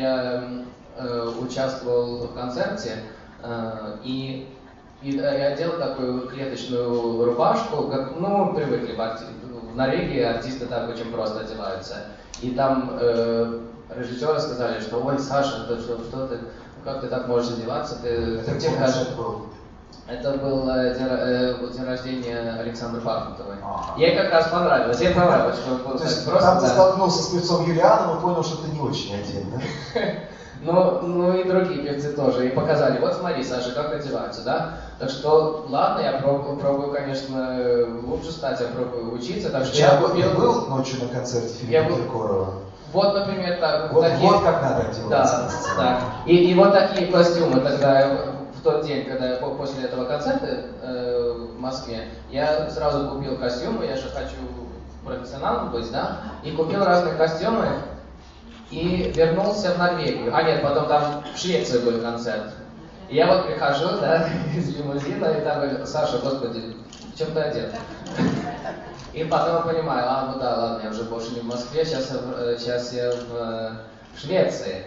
я э, участвовал в концерте, э, и, и я одел такую клеточную рубашку, как, ну, привыкли в, арти... в Норвегии артисты так очень просто одеваются. И там э, режиссеры сказали, что ой, Саша, ты что, что ты, как ты так можешь одеваться, ты, Это ты где кажешь- концерт был? Это был э, день, э, день рождения Александры Пахмутовой. Ага. Ей как раз понравилось, ей понравилось, что То было есть так просто. там ты да. столкнулся с певцом Юлианом и понял, что ты не очень один, да? Ну, ну и другие певцы тоже. И показали, вот смотри, Саша, как одеваются, да? Так что, ладно, я пробую, пробую, конечно, лучше стать, я пробую учиться. Так что Вчера я был, купил... был ночью на концерте Филиппа был. Киркорова. Вот, например, так, Вот, такие... вот как надо одеваться. Да, да. И, и вот такие костюмы тогда в тот день, когда я по- после этого концерта э, в Москве, я сразу купил костюмы, я же хочу профессионалом быть, да, и купил разные костюмы и вернулся в Норвегию. А нет, потом там в Швеции был концерт. И я вот прихожу, да, из лимузина, и там говорит, Саша, господи, в чем ты одет? И потом понимаю, а, ну да, ладно, я уже больше не в Москве, сейчас э, сейчас я в, э, в Швеции.